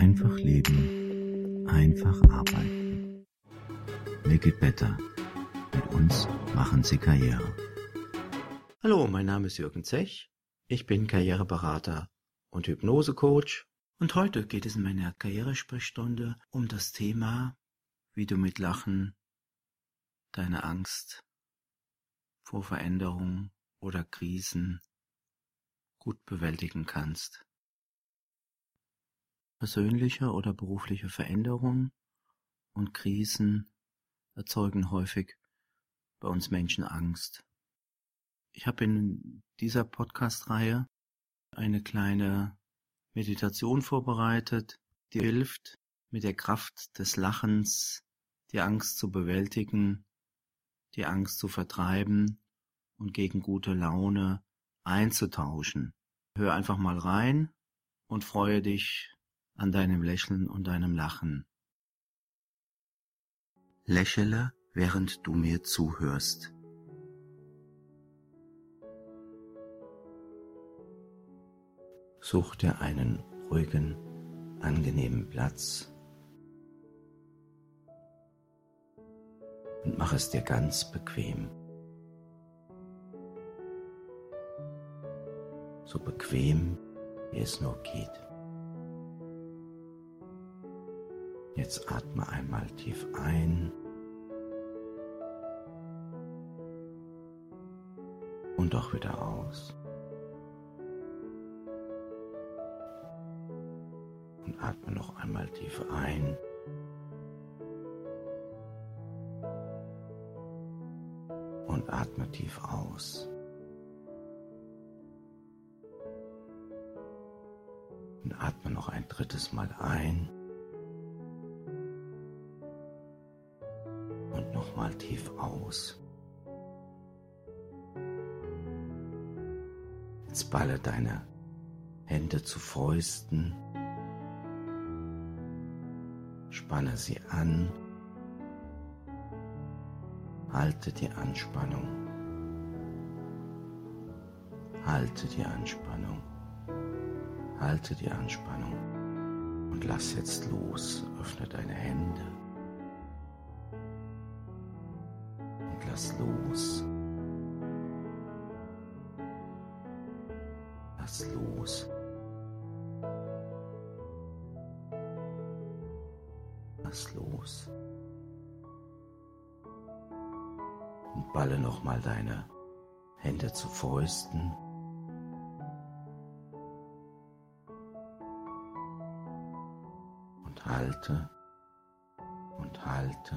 Einfach leben, einfach arbeiten. Make it better. Mit uns machen Sie Karriere. Hallo, mein Name ist Jürgen Zech. Ich bin Karriereberater und Hypnosecoach. Und heute geht es in meiner Karrieresprechstunde um das Thema, wie du mit Lachen deine Angst vor Veränderungen oder Krisen gut bewältigen kannst. Persönliche oder berufliche Veränderungen und Krisen erzeugen häufig bei uns Menschen Angst. Ich habe in dieser Podcast-Reihe eine kleine Meditation vorbereitet, die hilft, mit der Kraft des Lachens die Angst zu bewältigen, die Angst zu vertreiben und gegen gute Laune einzutauschen. Hör einfach mal rein und freue dich an deinem Lächeln und deinem Lachen. Lächele, während du mir zuhörst. Such dir einen ruhigen, angenehmen Platz und mach es dir ganz bequem. So bequem, wie es nur geht. Jetzt atme einmal tief ein und auch wieder aus. Und atme noch einmal tief ein. Und atme tief aus. Und atme noch ein drittes Mal ein. Nochmal tief aus. Jetzt balle deine Hände zu Fäusten, spanne sie an, halte die Anspannung, halte die Anspannung, halte die Anspannung. Und lass jetzt los, öffne deine Hände. Lass los. Lass los. Lass los. Und balle nochmal deine Hände zu Fäusten. Und halte und halte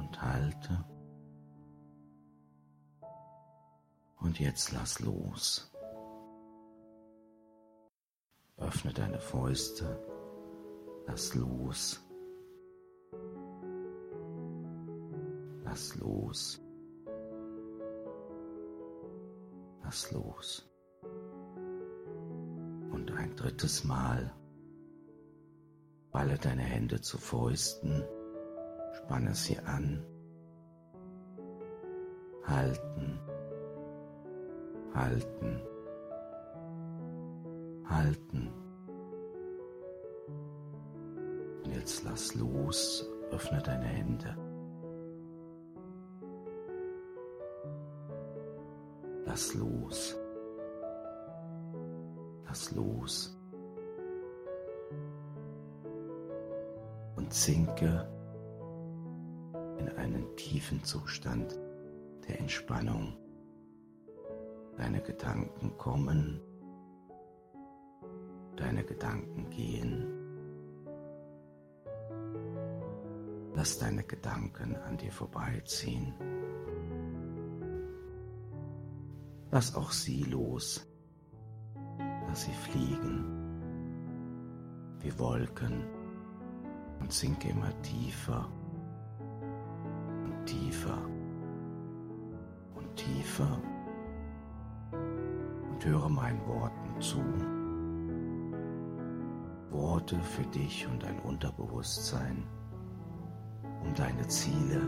und halte. Und jetzt lass los. Öffne deine Fäuste. Lass los. Lass los. Lass los. Und ein drittes Mal. Balle deine Hände zu Fäusten. Spanne sie an. Halten halten, halten. Und jetzt lass los, öffne deine Hände. Lass los. Lass los. Und sinke in einen tiefen Zustand der Entspannung. Deine Gedanken kommen, deine Gedanken gehen. Lass deine Gedanken an dir vorbeiziehen. Lass auch sie los. Lass sie fliegen wie Wolken und sinke immer tiefer tiefer und tiefer und höre meinen Worten zu. Worte für dich und dein Unterbewusstsein, um deine Ziele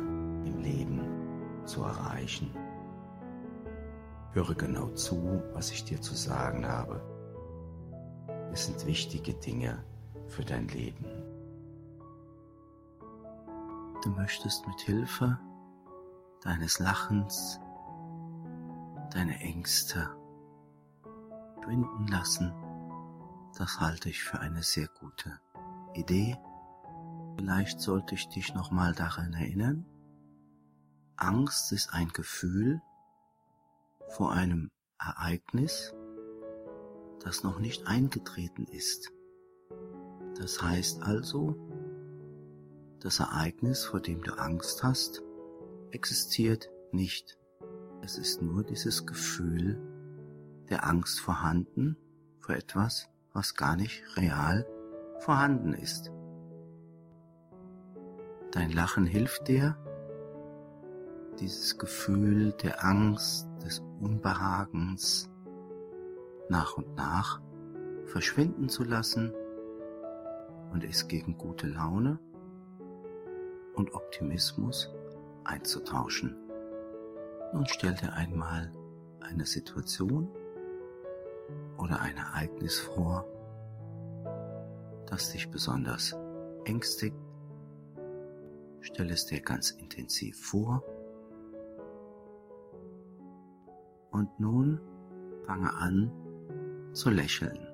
im Leben zu erreichen. Höre genau zu, was ich dir zu sagen habe. Es sind wichtige Dinge, für dein Leben. Du möchtest mit Hilfe deines Lachens deine Ängste schwinden lassen. Das halte ich für eine sehr gute Idee. Vielleicht sollte ich dich nochmal daran erinnern. Angst ist ein Gefühl vor einem Ereignis, das noch nicht eingetreten ist. Das heißt also, das Ereignis, vor dem du Angst hast, existiert nicht. Es ist nur dieses Gefühl der Angst vorhanden vor etwas, was gar nicht real vorhanden ist. Dein Lachen hilft dir, dieses Gefühl der Angst, des Unbehagens nach und nach verschwinden zu lassen und es gegen gute Laune und Optimismus einzutauschen. Nun stell dir einmal eine Situation oder ein Ereignis vor, das dich besonders ängstigt. Stell es dir ganz intensiv vor. Und nun fange an zu lächeln.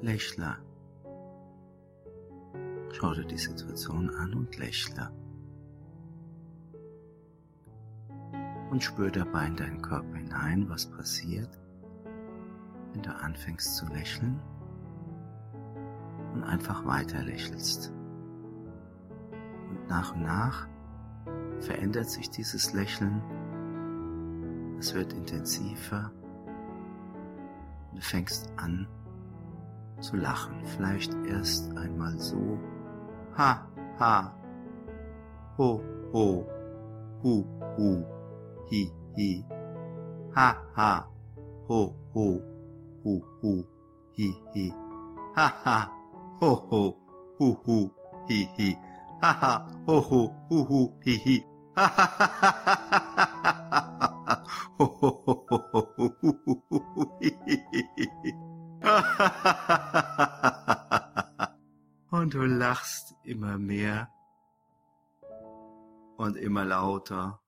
Lächle. Schau dir die Situation an und lächle. und spür dabei in deinen Körper hinein, was passiert, wenn du anfängst zu lächeln und einfach weiter lächelst. Und nach und nach verändert sich dieses Lächeln, es wird intensiver und du fängst an zu lachen. Vielleicht erst einmal so, ha, ha, ho, ho, hu, hu hi, hi, ha, ha, ho, ho, hu, hu, hi, hi, ha, ha, ho, ho, hu, hu, hi, hi, ha, ha, ho, ho, hu, hu, hi, hi, ha, ha, ha, ha, ha, ha, ho, ho, ho, ho, ho, hu, hu, hu, hu, hi, hi, hi, Und du lachst immer mehr und immer lauter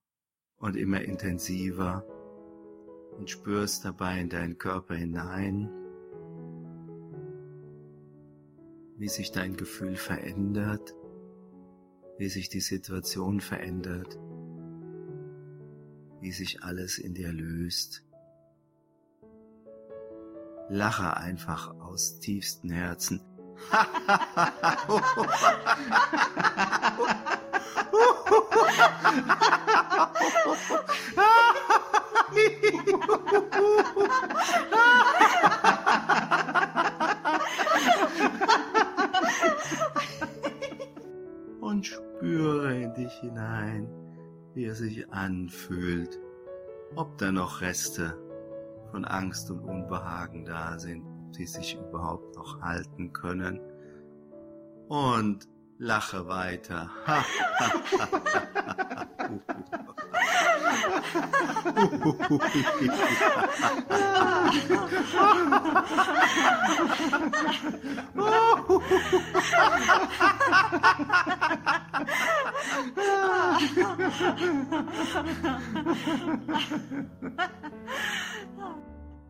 und immer intensiver und spürst dabei in deinen Körper hinein, wie sich dein Gefühl verändert, wie sich die Situation verändert, wie sich alles in dir löst. Lache einfach aus tiefstem Herzen. Und spüre in dich hinein, wie es sich anfühlt, ob da noch Reste von Angst und Unbehagen da sind, ob sie sich überhaupt noch halten können. Und lache weiter.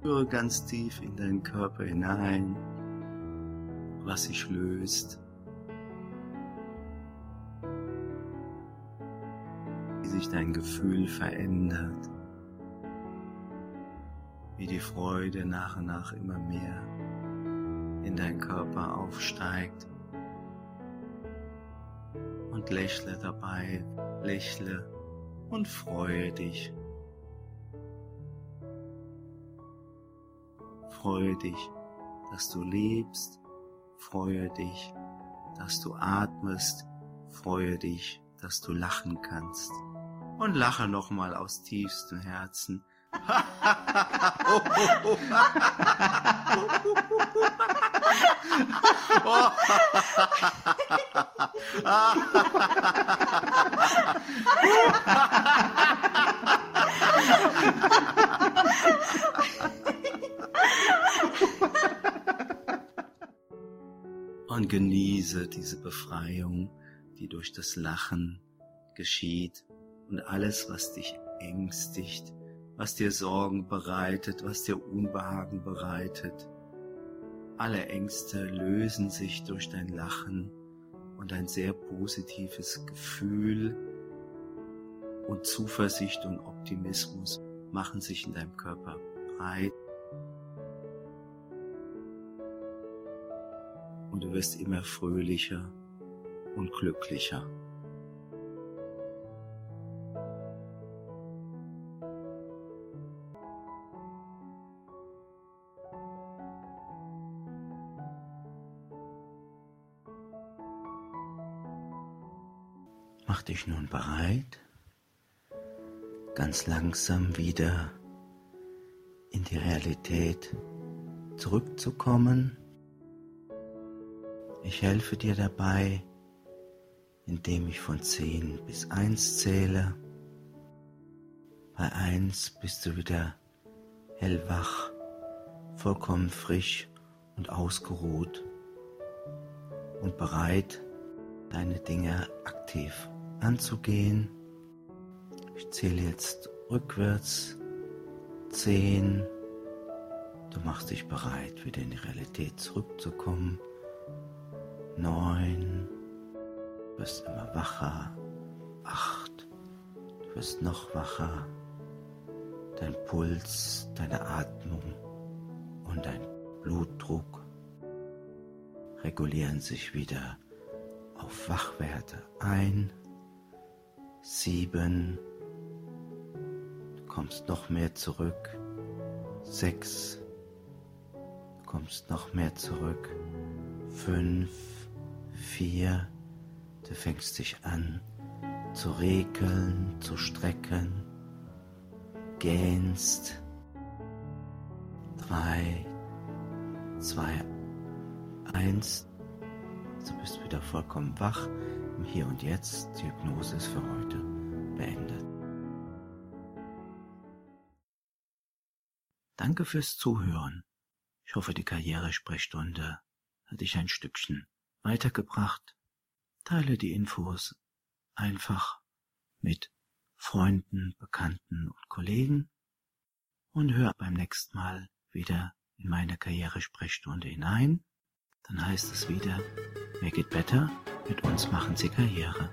Spüre ganz tief in deinen Körper hinein, was sich löst. sich dein Gefühl verändert, wie die Freude nach und nach immer mehr in dein Körper aufsteigt. Und lächle dabei, lächle und freue dich. Freue dich, dass du lebst. Freue dich, dass du atmest. Freue dich, dass du lachen kannst. Und lache nochmal aus tiefstem Herzen. Und genieße diese Befreiung, die durch das Lachen geschieht und alles, was dich ängstigt, was dir Sorgen bereitet, was dir Unbehagen bereitet. Alle Ängste lösen sich durch dein Lachen und ein sehr positives Gefühl und Zuversicht und Optimismus machen sich in deinem Körper breit. Und du wirst immer fröhlicher und glücklicher. Mach dich nun bereit, ganz langsam wieder in die Realität zurückzukommen. Ich helfe dir dabei, indem ich von 10 bis 1 zähle. Bei 1 bist du wieder hellwach, vollkommen frisch und ausgeruht und bereit, deine Dinge aktiv anzugehen. Ich zähle jetzt rückwärts. Zehn. Du machst dich bereit, wieder in die Realität zurückzukommen. Neun. Du wirst immer wacher. Acht. Du wirst noch wacher. Dein Puls, deine Atmung und dein Blutdruck regulieren sich wieder auf Wachwerte ein sieben, du kommst noch mehr zurück, sechs, du kommst noch mehr zurück, fünf, vier, du fängst dich an zu regeln, zu strecken, gähnst, drei, zwei, eins, du bist wieder vollkommen wach im Hier und Jetzt. Die Hypnose ist für heute beendet. Danke fürs Zuhören. Ich hoffe, die Karrieresprechstunde hat dich ein Stückchen weitergebracht. Teile die Infos einfach mit Freunden, Bekannten und Kollegen und hör beim nächsten Mal wieder in meine Karrieresprechstunde hinein. Dann heißt es wieder, make it better mit uns machen Sie Karriere.